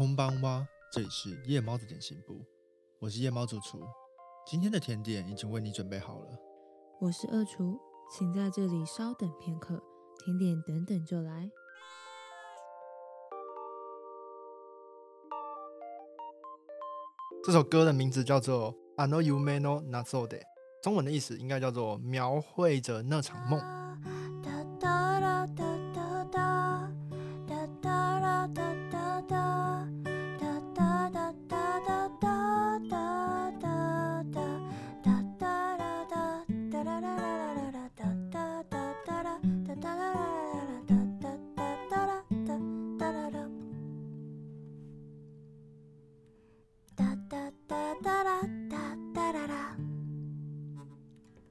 空邦哇，这里是夜猫子点心部，我是夜猫主厨。今天的甜点已经为你准备好了。我是二厨，请在这里稍等片刻，甜点等等就来。这首歌的名字叫做《I Know Yume no Not So de》，中文的意思应该叫做描绘着那场梦。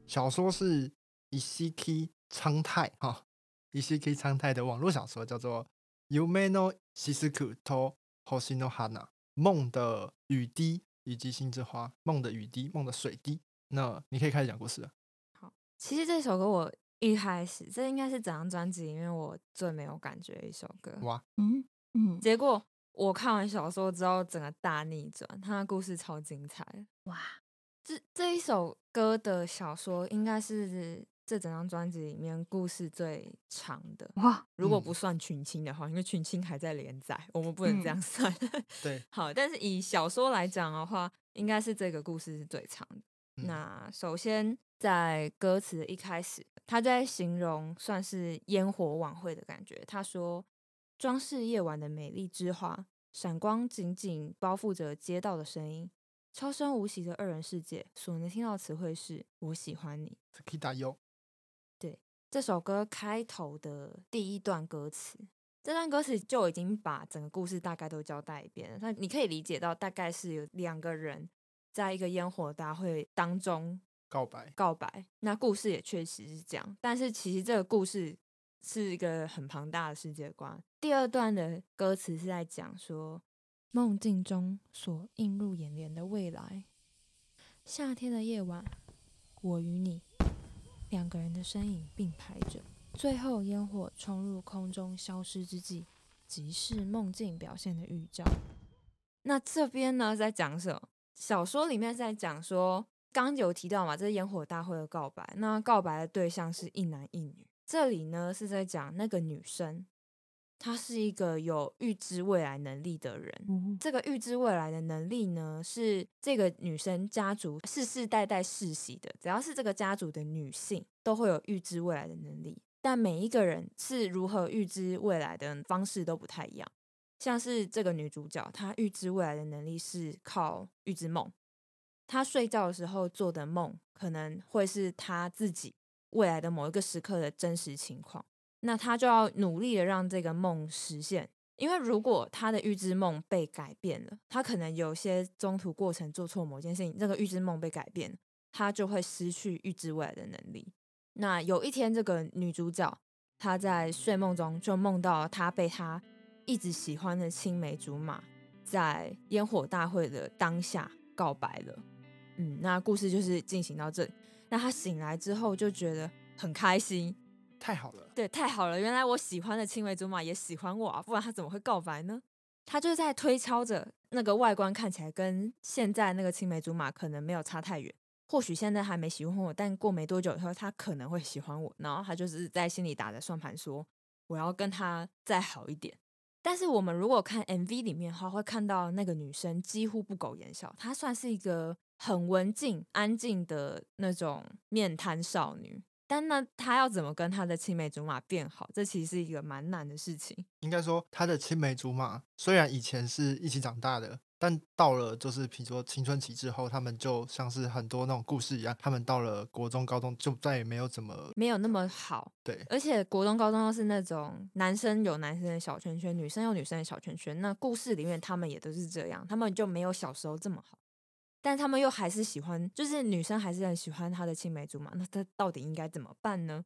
小说是伊西 k 昌太哈，伊西 k 昌太的网络小说叫做《Yume no Shisuku to Hoshino Hana》梦的雨滴以及星之花，梦的雨滴，梦的水滴。那你可以开始讲故事了。好，其实这首歌我一开始，这应该是整张专辑里面我最没有感觉的一首歌。哇，嗯嗯，结果我看完小说之后，整个大逆转，它的故事超精彩。哇！这这一首歌的小说应该是这整张专辑里面故事最长的哇！如果不算群青的话，因为群青还在连载，我们不能这样算。对，好，但是以小说来讲的话，应该是这个故事是最长的。那首先在歌词的一开始，他在形容算是烟火晚会的感觉。他说：“装饰夜晚的美丽之花，闪光紧紧包覆着街道的声音。”超声无息的二人世界，所能听到词汇是“我喜欢你”。对，这首歌开头的第一段歌词，这段歌词就已经把整个故事大概都交代一遍了。那你可以理解到，大概是有两个人在一个烟火大会当中告白。告白。那故事也确实是这样，但是其实这个故事是一个很庞大的世界观。第二段的歌词是在讲说。梦境中所映入眼帘的未来，夏天的夜晚，我与你两个人的身影并排着，最后烟火冲入空中消失之际，即是梦境表现的预兆。那这边呢，在讲什么？小说里面在讲说，刚有提到嘛，这是烟火大会的告白，那告白的对象是一男一女。这里呢是在讲那个女生。他是一个有预知未来能力的人。这个预知未来的能力呢，是这个女生家族世世代代世袭的。只要是这个家族的女性，都会有预知未来的能力。但每一个人是如何预知未来的方式都不太一样。像是这个女主角，她预知未来的能力是靠预知梦。她睡觉的时候做的梦，可能会是她自己未来的某一个时刻的真实情况。那他就要努力的让这个梦实现，因为如果他的预知梦被改变了，他可能有些中途过程做错某件事情，这个预知梦被改变，他就会失去预知未来的能力。那有一天，这个女主角她在睡梦中就梦到她被她一直喜欢的青梅竹马在烟火大会的当下告白了。嗯，那故事就是进行到这里。那她醒来之后就觉得很开心。太好了，对，太好了！原来我喜欢的青梅竹马也喜欢我啊，不然他怎么会告白呢？他就在推敲着那个外观看起来跟现在那个青梅竹马可能没有差太远，或许现在还没喜欢我，但过没多久以后他可能会喜欢我，然后他就是在心里打着算盘，说我要跟他再好一点。但是我们如果看 MV 里面的话，会看到那个女生几乎不苟言笑，她算是一个很文静、安静的那种面瘫少女。但那他要怎么跟他的青梅竹马变好？这其实是一个蛮难的事情。应该说，他的青梅竹马虽然以前是一起长大的，但到了就是比如说青春期之后，他们就像是很多那种故事一样，他们到了国中、高中就再也没有怎么没有那么好。对，而且国中、高中都是那种男生有男生的小圈圈，女生有女生的小圈圈。那故事里面他们也都是这样，他们就没有小时候这么好。但他们又还是喜欢，就是女生还是很喜欢他的青梅竹马。那他到底应该怎么办呢？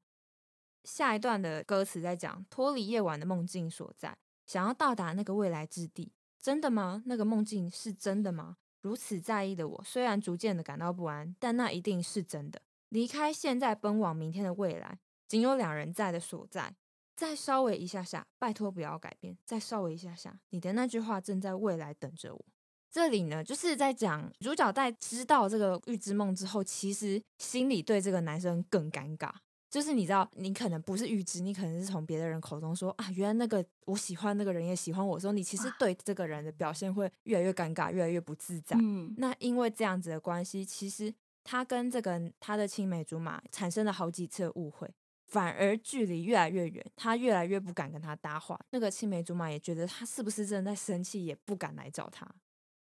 下一段的歌词在讲脱离夜晚的梦境所在，想要到达那个未来之地，真的吗？那个梦境是真的吗？如此在意的我，虽然逐渐的感到不安，但那一定是真的。离开现在，奔往明天的未来，仅有两人在的所在，再稍微一下下，拜托不要改变。再稍微一下下，你的那句话正在未来等着我。这里呢，就是在讲主角在知道这个预知梦之后，其实心里对这个男生更尴尬。就是你知道，你可能不是预知，你可能是从别的人口中说啊，原来那个我喜欢那个人也喜欢我，说你其实对这个人的表现会越来越尴尬，越来越不自在。嗯，那因为这样子的关系，其实他跟这个他的青梅竹马产生了好几次的误会，反而距离越来越远，他越来越不敢跟他搭话。那个青梅竹马也觉得他是不是真的在生气，也不敢来找他。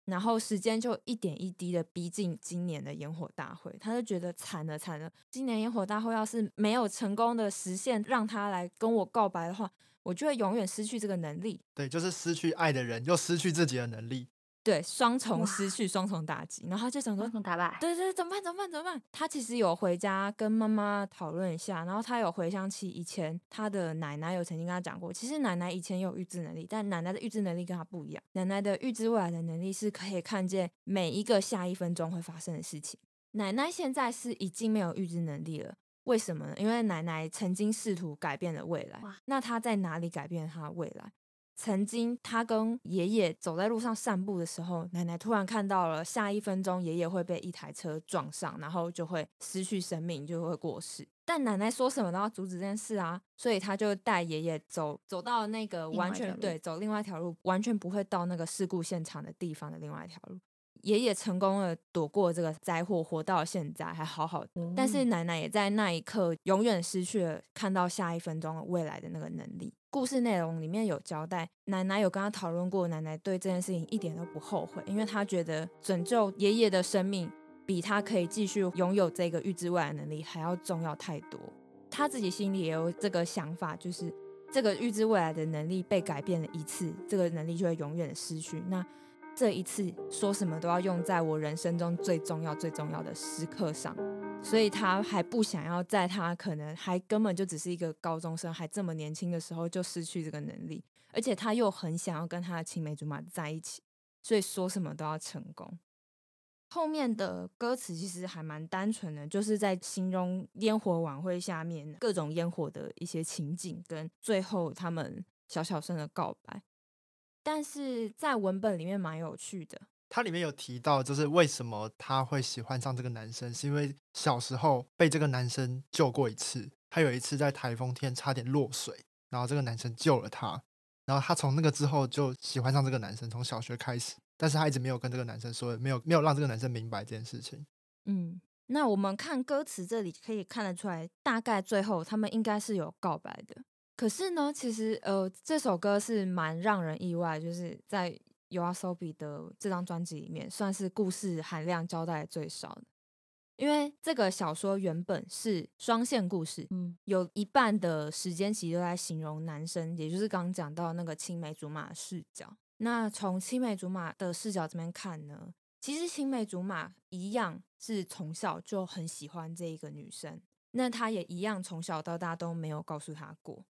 然后时间就一点一滴的逼近今年的烟火大会，他就觉得惨了惨了。今年烟火大会要是没有成功的实现让他来跟我告白的话，我就会永远失去这个能力。对，就是失去爱的人，又失去自己的能力。对，双重失去，双重打击。然后他就想说双，重打败。对对，怎么办？怎么办？怎么办？他其实有回家跟妈妈讨论一下，然后他有回想起以前他的奶奶有曾经跟他讲过，其实奶奶以前有预知能力，但奶奶的预知能力跟他不一样。奶奶的预知未来的能力是可以看见每一个下一分钟会发生的事情。奶奶现在是已经没有预知能力了。为什么呢？因为奶奶曾经试图改变了未来，那她在哪里改变了她的未来？曾经，他跟爷爷走在路上散步的时候，奶奶突然看到了，下一分钟爷爷会被一台车撞上，然后就会失去生命，就会过世。但奶奶说什么都要阻止这件事啊，所以他就带爷爷走走到那个完全对走另外一条路，完全不会到那个事故现场的地方的另外一条路。爷爷成功的躲过这个灾祸，活到现在还好好的。但是奶奶也在那一刻永远失去了看到下一分钟的未来的那个能力。故事内容里面有交代，奶奶有跟他讨论过，奶奶对这件事情一点都不后悔，因为她觉得拯救爷爷的生命比她可以继续拥有这个预知未来能力还要重要太多。她自己心里也有这个想法，就是这个预知未来的能力被改变了一次，这个能力就会永远的失去。那这一次说什么都要用在我人生中最重要、最重要的时刻上，所以他还不想要在他可能还根本就只是一个高中生，还这么年轻的时候就失去这个能力，而且他又很想要跟他的青梅竹马在一起，所以说什么都要成功。后面的歌词其实还蛮单纯的，就是在形容烟火晚会下面各种烟火的一些情景，跟最后他们小小声的告白。但是在文本里面蛮有趣的，它里面有提到，就是为什么他会喜欢上这个男生，是因为小时候被这个男生救过一次。他有一次在台风天差点落水，然后这个男生救了他，然后他从那个之后就喜欢上这个男生，从小学开始，但是他一直没有跟这个男生说，没有没有让这个男生明白这件事情。嗯，那我们看歌词这里可以看得出来，大概最后他们应该是有告白的。可是呢，其实呃，这首歌是蛮让人意外，就是在 YOASOBI 的这张专辑里面，算是故事含量交代最少的。因为这个小说原本是双线故事，嗯，有一半的时间其实都在形容男生，也就是刚刚讲到那个青梅竹马的视角。那从青梅竹马的视角这边看呢，其实青梅竹马一样是从小就很喜欢这一个女生，那他也一样从小到大都没有告诉她过。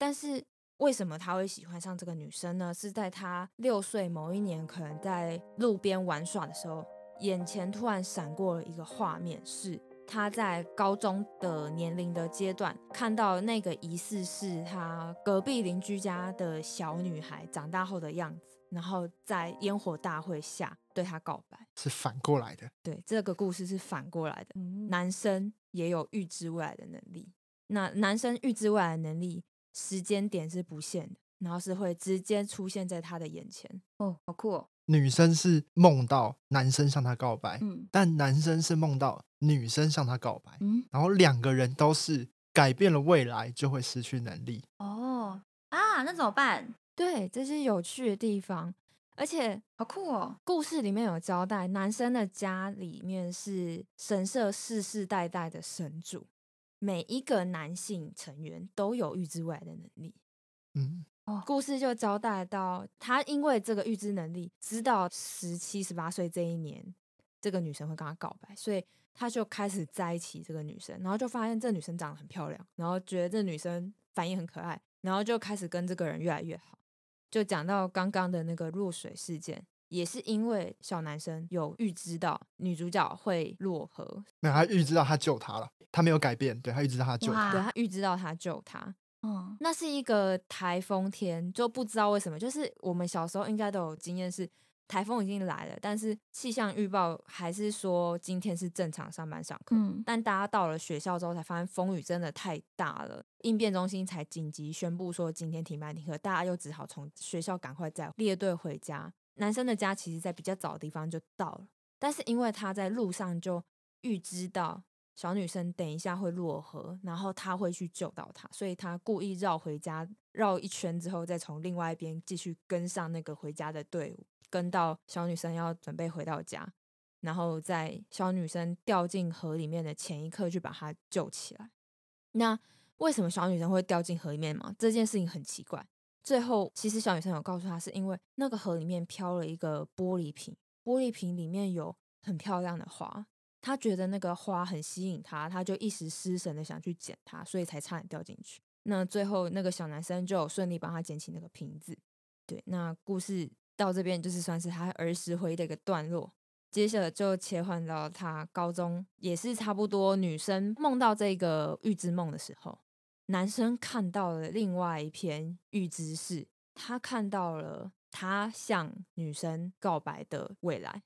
但是为什么他会喜欢上这个女生呢？是在他六岁某一年，可能在路边玩耍的时候，眼前突然闪过了一个画面，是他在高中的年龄的阶段，看到那个疑似是他隔壁邻居家的小女孩长大后的样子，然后在烟火大会下对他告白。是反过来的，对，这个故事是反过来的，嗯男生也有预知未来的能力。那男生预知未来的能力，时间点是不限的，然后是会直接出现在他的眼前。哦，好酷哦，女生是梦到男生向她告白，嗯但男生是梦到女生向他告白，嗯，然后两个人都是改变了未来就会失去能力。哦啊，那怎么办？对，这是有趣的地方。而且好酷哦，故事里面有交代，男生的家里面是神社世世代代的神主，每一个男性成员都有预知未来的能力。嗯，故事就交代到，他因为这个预知能力，知道十七、十八岁这一年，这个女生会跟他告白，所以他就开始在一起这个女生，然后就发现这女生长得很漂亮，然后觉得这女生反应很可爱，然后就开始跟这个人越来越好。就讲到刚刚的那个落水事件，也是因为小男生有预知到女主角会落河，没有，他预知到他救他了，他没有改变，对他预知到他救他。对他预知到他救他，嗯那是一个台风天，就不知道为什么，就是我们小时候应该都有经验是。台风已经来了，但是气象预报还是说今天是正常上班上课。嗯但大家到了学校之后才发现风雨真的太大了，应变中心才紧急宣布说今天停班停课，大家又只好从学校赶快再列队回家。男生的家其实在比较早的地方就到了，但是因为他在路上就预知到小女生等一下会落河，然后他会去救到她，所以他故意绕回家，绕一圈之后再从另外一边继续跟上那个回家的队伍，跟到小女生要准备回到家。然后在小女生掉进河里面的前一刻去把她救起来。那为什么小女生会掉进河里面嘛？这件事情很奇怪。最后，其实小女生有告诉她，是因为那个河里面飘了一个玻璃瓶，玻璃瓶里面有很漂亮的花，她觉得那个花很吸引她，她就一时失神的想去捡它，所以才差点掉进去。那最后那个小男生就顺利帮她捡起那个瓶子。对，那故事到这边就是算是他儿时回忆的一个段落。接着就切换到他高中，也是差不多女生梦到这个预知梦的时候，男生看到了另外一篇预知是，他看到了他向女生告白的未来，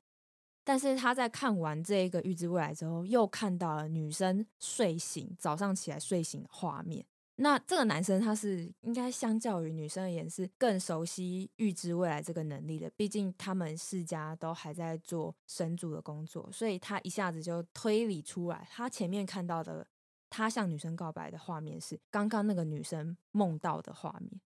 但是他在看完这一个预知未来之后，又看到了女生睡醒，早上起来睡醒的画面。那这个男生他是应该相较于女生而言是更熟悉预知未来这个能力的，毕竟他们世家都还在做神主的工作，所以他一下子就推理出来，他前面看到的他向女生告白的画面是刚刚那个女生梦到的画面，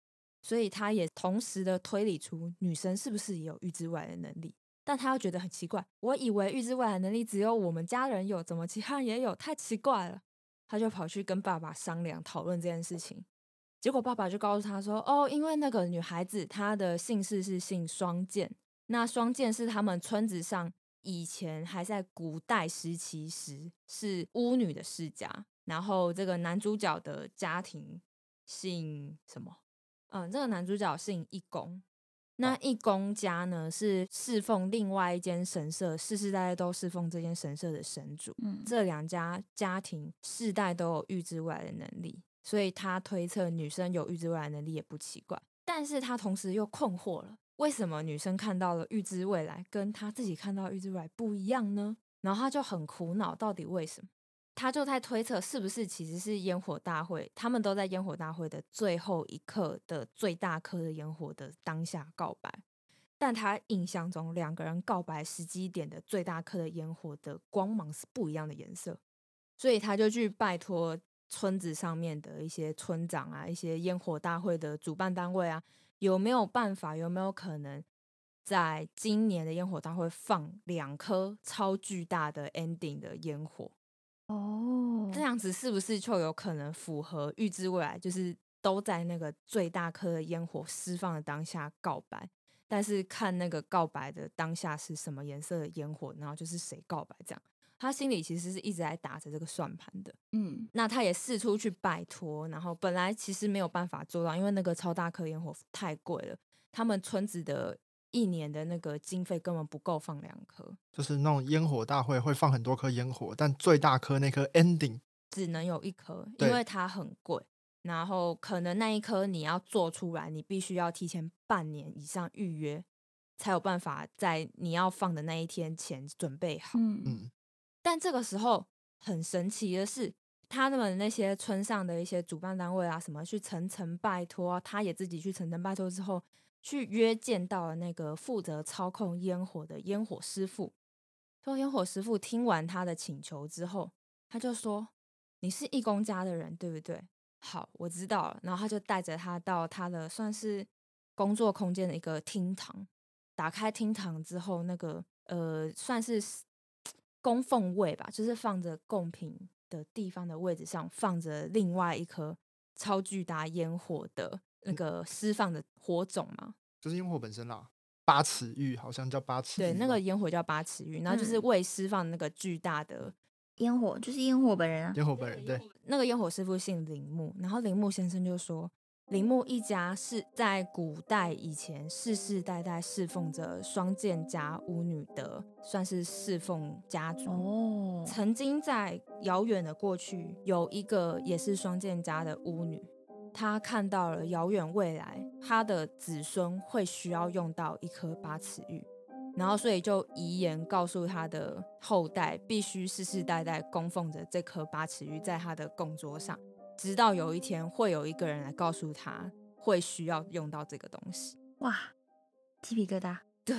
所以他也同时的推理出女生是不是也有预知未来的能力。但他又觉得很奇怪，我以为预知未来能力只有我们家人有，怎么其他人也有？太奇怪了。他就跑去跟爸爸商量讨论这件事情，结果爸爸就告诉他说：“哦，因为那个女孩子她的姓氏是姓双剑，那双剑是他们村子上以前还在古代时期时是巫女的世家，然后这个男主角的家庭姓什么？嗯，这个男主角姓义公。”那义公家呢是侍奉另外一间神社，世世代代都侍奉这间神社的神主。嗯这两家家庭世代都有预知未来的能力，所以他推测女生有预知未来能力也不奇怪。但是他同时又困惑了，为什么女生看到了预知未来，跟他自己看到预知未来不一样呢？然后他就很苦恼，到底为什么？他就在推测，是不是其实是烟火大会，他们都在烟火大会的最后一刻的最大颗的烟火的当下告白，但他印象中两个人告白时机点的最大颗的烟火的光芒是不一样的颜色，所以他就去拜托村子上面的一些村长啊，一些烟火大会的主办单位啊，有没有办法，有没有可能在今年的烟火大会放两颗超巨大的 ending 的烟火？哦，这样子是不是就有可能符合预知未来？就是都在那个最大颗的烟火释放的当下告白，但是看那个告白的当下是什么颜色的烟火，然后就是谁告白这样。他心里其实是一直在打着这个算盘的。嗯那他也试出去拜托，然后本来其实没有办法做到，因为那个超大颗烟火太贵了，他们村子的一年的那个经费根本不够放两颗。就是那种烟火大会会放很多颗烟火，但最大颗那颗 ending 只能有一颗，因为它很贵。然后可能那一颗你要做出来，你必须要提前半年以上预约，才有办法在你要放的那一天前准备好。嗯嗯，但这个时候很神奇的是，他们那些村上的一些主办单位啊，什么去层层拜托啊，他也自己去层层拜托之后，去约见到了那个负责操控烟火的烟火师傅。说烟火师傅听完他的请求之后，他就说：“你是义工家的人，对不对？好，我知道了。”然后他就带着他到他的算是工作空间的一个厅堂。打开厅堂之后，那个呃，算是供奉位吧，就是放着贡品的地方的位置上，放着另外一颗超巨大烟火的那个释放的火种嘛。就是烟火本身啦。八尺玉好像叫八尺玉对，那个烟火叫八尺玉，然后就是嗯为释放那个巨大的烟火就是烟火本人啊。烟火本人对，那个烟火师傅姓铃木，然后铃木先生就说，铃木一家是在古代以前世世代代侍奉着双剑家巫女的，算是侍奉家族。哦，曾经在遥远的过去，有一个也是双剑家的巫女，他看到了遥远未来，他的子孙会需要用到一颗八尺玉，然后所以就遗言告诉他的后代，必须世世代代供奉着这颗八尺玉在他的供桌上，直到有一天会有一个人来告诉他会需要用到这个东西。哇，鸡皮疙瘩。对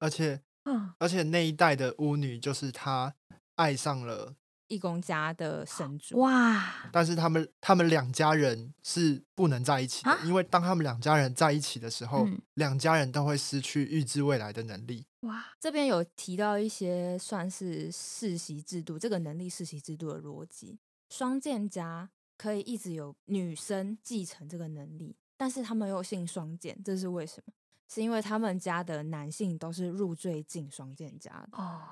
而且嗯，而且那一代的巫女就是她爱上了，义工家的神主，哇，但是他们他们两家人是不能在一起的啊，因为当他们两家人在一起的时候，嗯两家人都会失去预知未来的能力。哇，这边有提到一些算是世袭制度，这个能力世袭制度的逻辑。双剑家可以一直有女生继承这个能力，但是他们又姓双剑，这是为什么？是因为他们家的男性都是入赘进双剑家的，哦，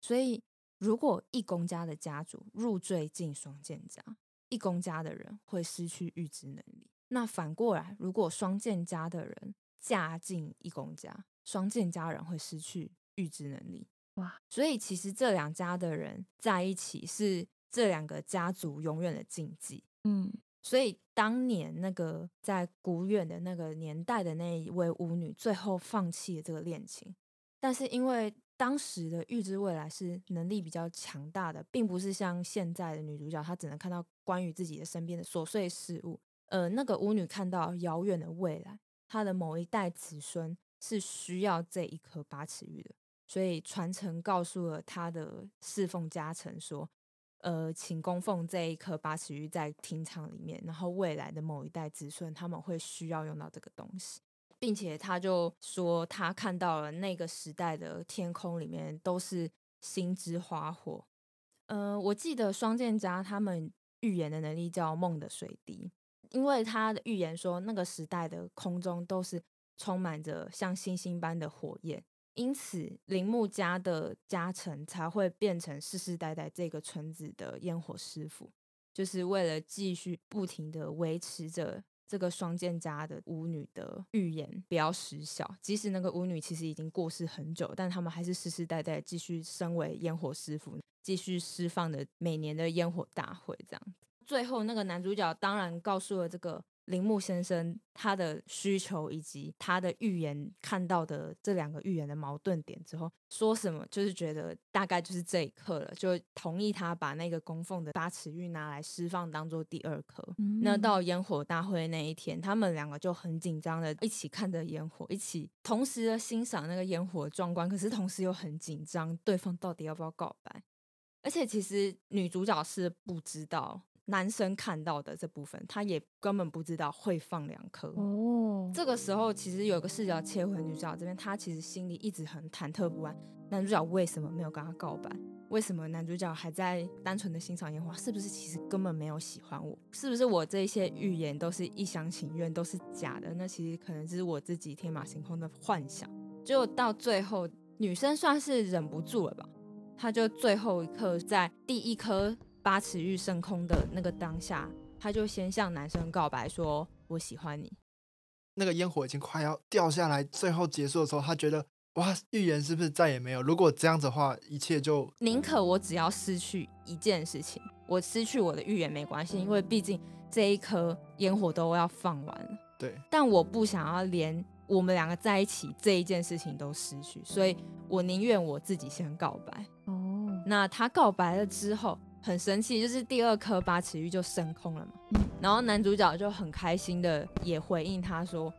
所以如果一公家的家族入赘进双剑家，一公家的人会失去预知能力。那反过来，如果双剑家的人嫁进一公家，双剑家人会失去预知能力。哇，所以其实这两家的人在一起是这两个家族永远的禁忌。嗯，所以当年那个在古远的那个年代的那一位巫女，最后放弃了这个恋情，但是因为当时的预知未来是能力比较强大的，并不是像现在的女主角，她只能看到关于自己的身边的琐碎事物。呃，那个巫女看到遥远的未来，她的某一代子孙是需要这一颗八尺玉的，所以传承告诉了她的侍奉家臣说，呃，请供奉这一颗八尺玉在厅堂里面，然后未来的某一代子孙他们会需要用到这个东西，并且他就说他看到了那个时代的天空里面都是星之花火。呃，我记得双剑家他们预言的能力叫梦的水滴，因为他的预言说那个时代的空中都是充满着像星星般的火焰，因此铃木家的家臣才会变成世世代代这个村子的烟火师傅，就是为了继续不停的维持着这个双剑家的巫女的预言不要失效。即使那个巫女其实已经过世很久，但他们还是世世代代继续身为烟火师傅，继续释放的每年的烟火大会这样。最后，那个男主角当然告诉了这个铃木先生他的需求以及他的预言看到的这两个预言的矛盾点之后，说什么就是觉得大概就是这一刻了，就同意他把那个供奉的八尺玉拿来释放当做第二颗。那嗯到烟火大会那一天，他们两个就很紧张的一起看着烟火，一起同时的欣赏那个烟火的壮观，可是同时又很紧张，对方到底要不要告白？而且其实女主角是不知道男生看到的这部分，他也根本不知道会放两颗。哦，这个时候，其实有个视角切回女主角这边，她其实心里一直很忐忑不安。男主角为什么没有跟她告白？为什么男主角还在单纯的欣赏烟花？是不是其实根本没有喜欢我？是不是我这些预言都是一厢情愿，都是假的？那其实可能只是我自己天马行空的幻想。结果到最后，女生算是忍不住了吧？她就最后一刻，在第一颗八尺玉升空的那个当下，他就先向男生告白说：“我喜欢你。”那个烟火已经快要掉下来，最后结束的时候，他觉得哇，预言是不是再也没有？如果这样子的话，一切就宁可我只要失去一件事情，我失去我的预言没关系，因为毕竟这一颗烟火都要放完了。对，但我不想要连我们两个在一起这一件事情都失去，所以我宁愿我自己先告白。哦，那他告白了之后，很生气，就是第二颗八尺玉就升空了嘛。嗯然后男主角就很开心的也回应他说：“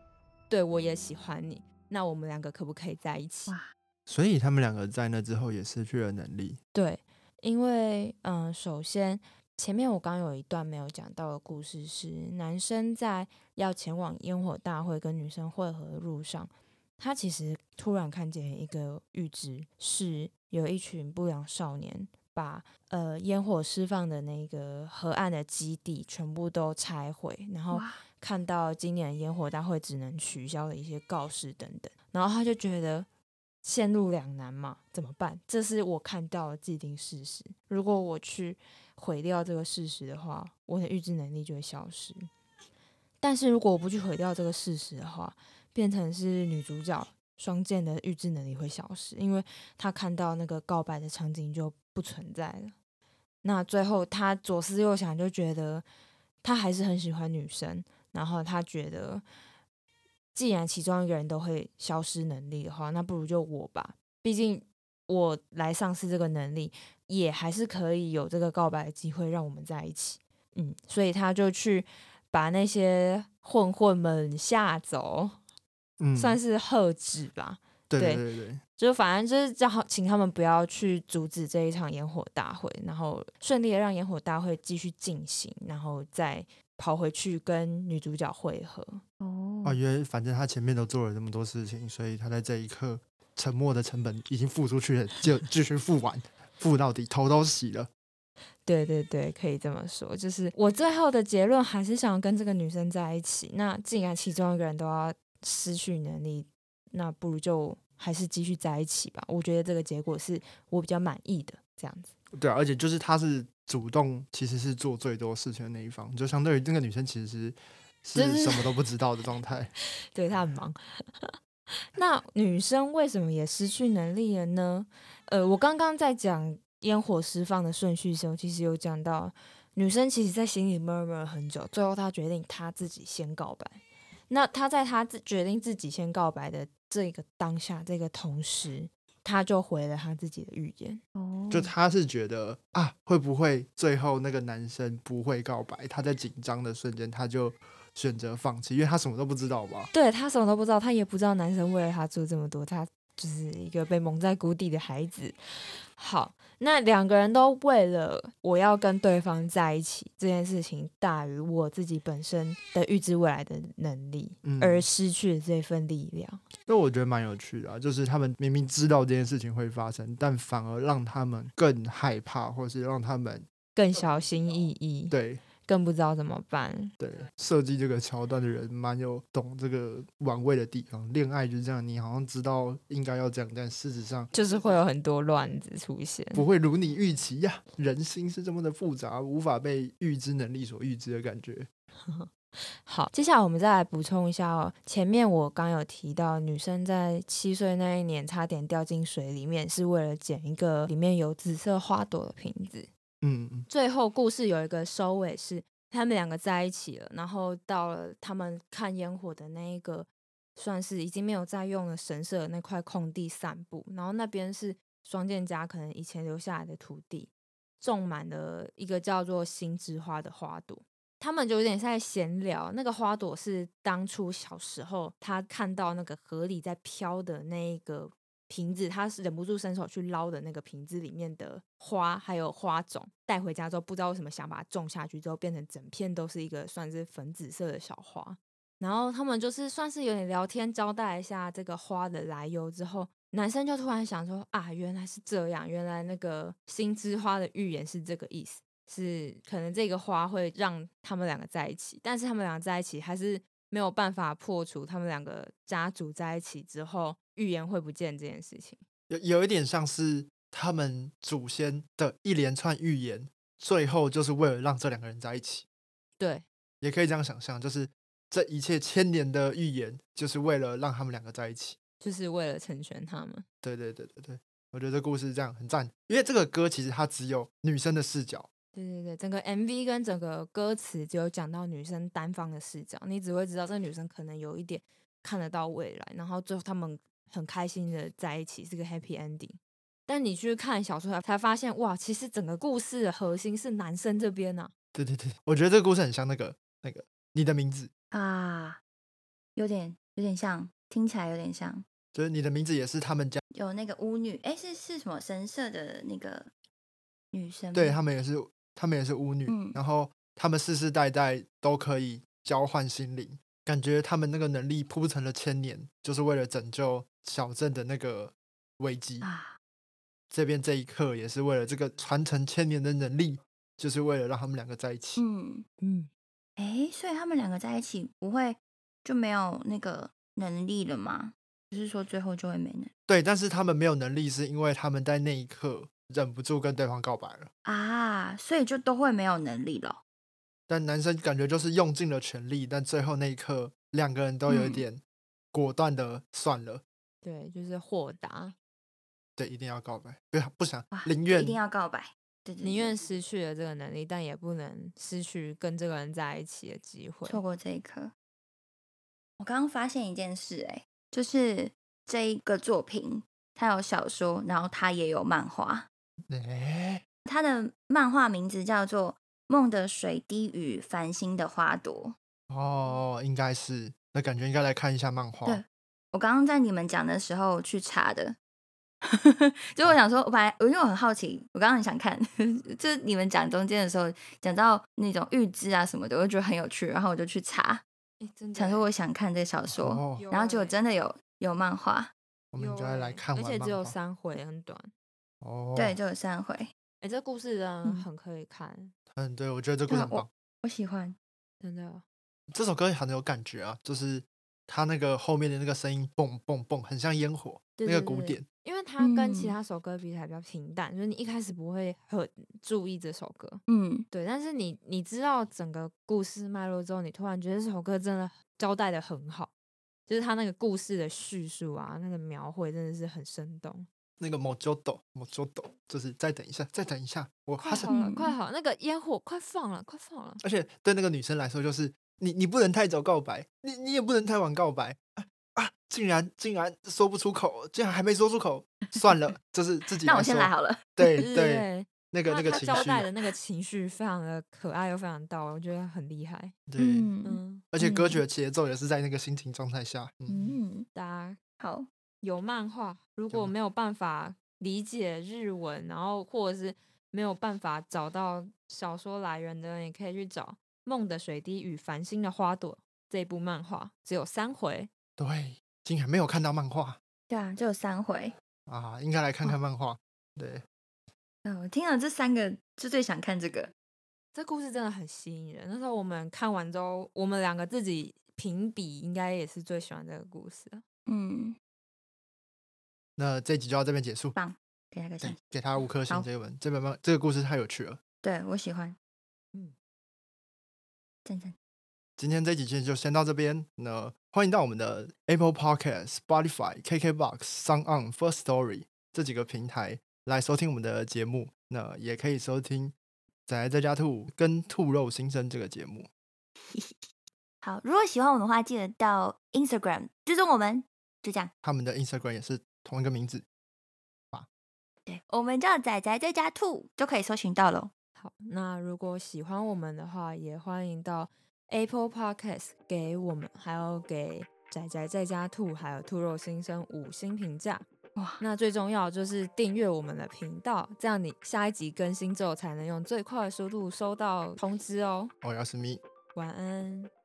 对我也喜欢你，那我们两个可不可以在一起？”哇所以他们两个在那之后也失去了能力。对，因为嗯，首先前面我刚有一段没有讲到的故事是，男生在要前往烟火大会跟女生会合的路上，他其实突然看见一个预知，是有一群不良少年把呃烟火释放的那个河岸的基地全部都拆毁，然后看到今年烟火大会只能取消的一些告示等等，然后他就觉得陷入两难嘛，怎么办？这是我看到的既定事实。如果我去毁掉这个事实的话，我的预知能力就会消失。但是如果我不去毁掉这个事实的话，变成是女主角双剑的预知能力会消失，因为她看到那个告白的场景就不存在了。那最后他左思右想，就觉得他还是很喜欢女生，然后他觉得，既然其中一个人都会消失能力的话，那不如就我吧，毕竟我来丧失这个能力，也还是可以有这个告白的机会，让我们在一起。嗯，所以他就去把那些混混们吓走，嗯，算是喝止吧。对对对对对，就反正就是叫好，请他们不要去阻止这一场烟火大会，然后顺利的让烟火大会继续进行，然后再跑回去跟女主角会合。哦哦，因为反正他前面都做了这么多事情，所以他在这一刻沉默的成本已经付出去了，就继续付完，付到底，头都洗了。对对对，可以这么说。就是我最后的结论还是想跟这个女生在一起。那既然其中一个人都要失去能力，那不如就还是继续在一起吧。我觉得这个结果是我比较满意的，这样子。对啊，而且就是他是主动，其实是做最多事情的那一方，就相对于那个女生其实是是什么都不知道的状态。对他很忙。那女生为什么也失去能力了呢？呃，我刚刚在讲烟火释放的顺序的时候，其实有讲到，女生其实在心里 murmur 了很久，最后她决定她自己先告白。那她在她自决定自己先告白的这个当下，这个同时，他就回了他自己的预言。哦，就他是觉得啊，会不会最后那个男生不会告白？他在紧张的瞬间，他就选择放弃，因为他什么都不知道吧？对他什么都不知道，他也不知道男生为了他做这么多，他就是一个被蒙在鼓底的孩子。好，那两个人都为了我要跟对方在一起这件事情，大于我自己本身的预知未来的能力，嗯，而失去了这份力量。那我觉得蛮有趣的、啊，就是他们明明知道这件事情会发生，但反而让他们更害怕，或是让他们更小心翼翼，对更不知道怎么办。对设计这个桥段的人蛮有懂这个玩味的地方。恋爱就是这样，你好像知道应该要这样，但事实上就是会有很多乱子出现。不会如你预期呀、人心是这么的复杂，无法被预知能力所预知的感觉。好，接下来我们再来补充一下哦。前面我刚有提到，女生在七岁那一年差点掉进水里面，是为了捡一个里面有紫色花朵的瓶子。嗯，最后故事有一个收尾是他们两个在一起了，然后到了他们看烟火的那一个算是已经没有在用的神社那块空地散步，然后那边是双剑家可能以前留下来的土地，种满了一个叫做星之花的花朵。他们就有点在闲聊，那个花朵是当初小时候他看到那个河里在飘的那一个瓶子，他是忍不住伸手去捞的那个瓶子里面的花，还有花种带回家之后，不知道为什么想把它种下去，之后变成整片都是一个算是粉紫色的小花。然后他们就是算是有点聊天，交代一下这个花的来由之后，男生就突然想说啊，原来是这样，原来那个星之花的预言是这个意思，是可能这个花会让他们两个在一起，但是他们两个在一起还是没有办法破除他们两个家族在一起之后预言会不见这件事情。有有一点像是他们祖先的一连串预言，最后就是为了让这两个人在一起，对，也可以这样想象，就是这一切千年的预言，就是为了让他们两个在一起。就是为了成全他们。对对对对对，我觉得这故事这样很赞，因为这个歌其实它只有女生的视角，对对对，整个 MV 跟整个歌词只有讲到女生单方的视角，你只会知道这个女生可能有一点看得到未来，然后最后他们很开心的在一起，是个 happy ending。但你去看小说才发现，哇，其实整个故事的核心是男生这边啊。对对对，我觉得这个故事很像那个那个你的名字，啊，有点有点像，听起来有点像，就是你的名字也是他们家，有那个巫女，哎，是是什么神社的那个女生吗？对他们也是他们也是巫女，嗯然后他们世世代代都可以交换心灵，感觉他们那个能力铺成了千年，就是为了拯救小镇的那个危机。啊，这边这一刻也是为了这个传承千年的能力，就是为了让他们两个在一起。嗯，嗯，哎，所以他们两个在一起不会就没有那个能力了吗？就是说最后就会没能对，但是他们没有能力，是因为他们在那一刻忍不住跟对方告白了。啊，所以就都会没有能力了。但男生感觉就是用尽了全力，但最后那一刻，两个人都有一嗯点果断的算了，对，就是豁达。对，一定要告白，不要不想哇，宁愿一定要告白。对对宁愿失去了这个能力，但也不能失去跟这个人在一起的机会。错过这一刻。我刚刚发现一件事、哎，就是这一个作品，它有小说，然后它也有漫画。哎，它的漫画名字叫做《梦的水滴与繁星的花朵》。哦，应该是，那感觉应该来看一下漫画。对我刚刚在你们讲的时候去查的，就我想说，我本来因为我很好奇，我刚刚很想看，就是你们讲中间的时候讲到那种预知啊什么的，我就觉得很有趣，然后我就去查，真的想说我想看这小说，哦，然后结果欸真的有有漫画，我们应该来欸看完而且只有三回，很短。哦，对，，就有三回，哎、这故事真的嗯很可以看，嗯，对，我觉得这故事对啊我很棒。我喜欢，真的。这首歌很有感觉啊，就是它那个后面的那个声音，蹦蹦蹦，很像烟火，那个鼓点。因为它跟其嗯他首歌比起来比较平淡，就是你一开始不会很注意这首歌，嗯，对，但是你你知道整个故事脉络之后，你突然觉得这首歌真的交代的很好，就是他那个故事的叙述啊，那个描绘真的是很生动。那个 Mojodo，，就是再等一下，再等一下，我快好，了，嗯快好，那个烟火快放了，快放了。而且对那个女生来说，就是你你不能太早告白，你你也不能太晚告白啊啊！竟然竟然说不出口，竟然还没说出口，算了，就是自己 那我先来好了，对对对，那个那个情绪，交代的那个情绪非常的可爱又非常到位，我觉得很厉害。对，嗯嗯，而且歌曲嗯的节奏也是在那个心情状态下，嗯，嗯，大家好，有漫画，如果漫没有办法理解日文，然后或者是没有办法找到小说来源的人，也可以去找《梦的水滴与繁星的花朵》这部漫画，只有三回。对，竟然没有看到漫画对啊，就有三回。啊，应该来看看漫画，对，嗯，我听了这三个，就最想看这个。这故事真的很吸引人。那时候我们看完之后，我们两个自己评比，应该也是最喜欢这个故事。嗯，那这集就到这边结束，棒给他个星。，给他五颗星，这一本这本漫这个故事太有趣了。对我喜欢。嗯，赞赞。今天这几期就先到这边。那欢迎到我们的 Apple Podcast、Spotify、KKBox、Sound On、First Story 这几个平台来收听我们的节目。那也可以收听《仔仔在家兔》跟《兔肉新生》这个节目。好，如果喜欢我们的话，记得到 Instagram 追踪我们。就这样，他们的 Instagram 也是同一个名字。对我们叫仔仔在家兔，就可以搜寻到喽。好，那如果喜欢我们的话，也欢迎到 Apple Podcast 给我们，还有给仔仔在家兔，还有兔肉新生五星评价。哇，那最重要就是订阅我们的频道，这样你下一集更新之后才能用最快的速度收到通知哦。我要是咪。晚安。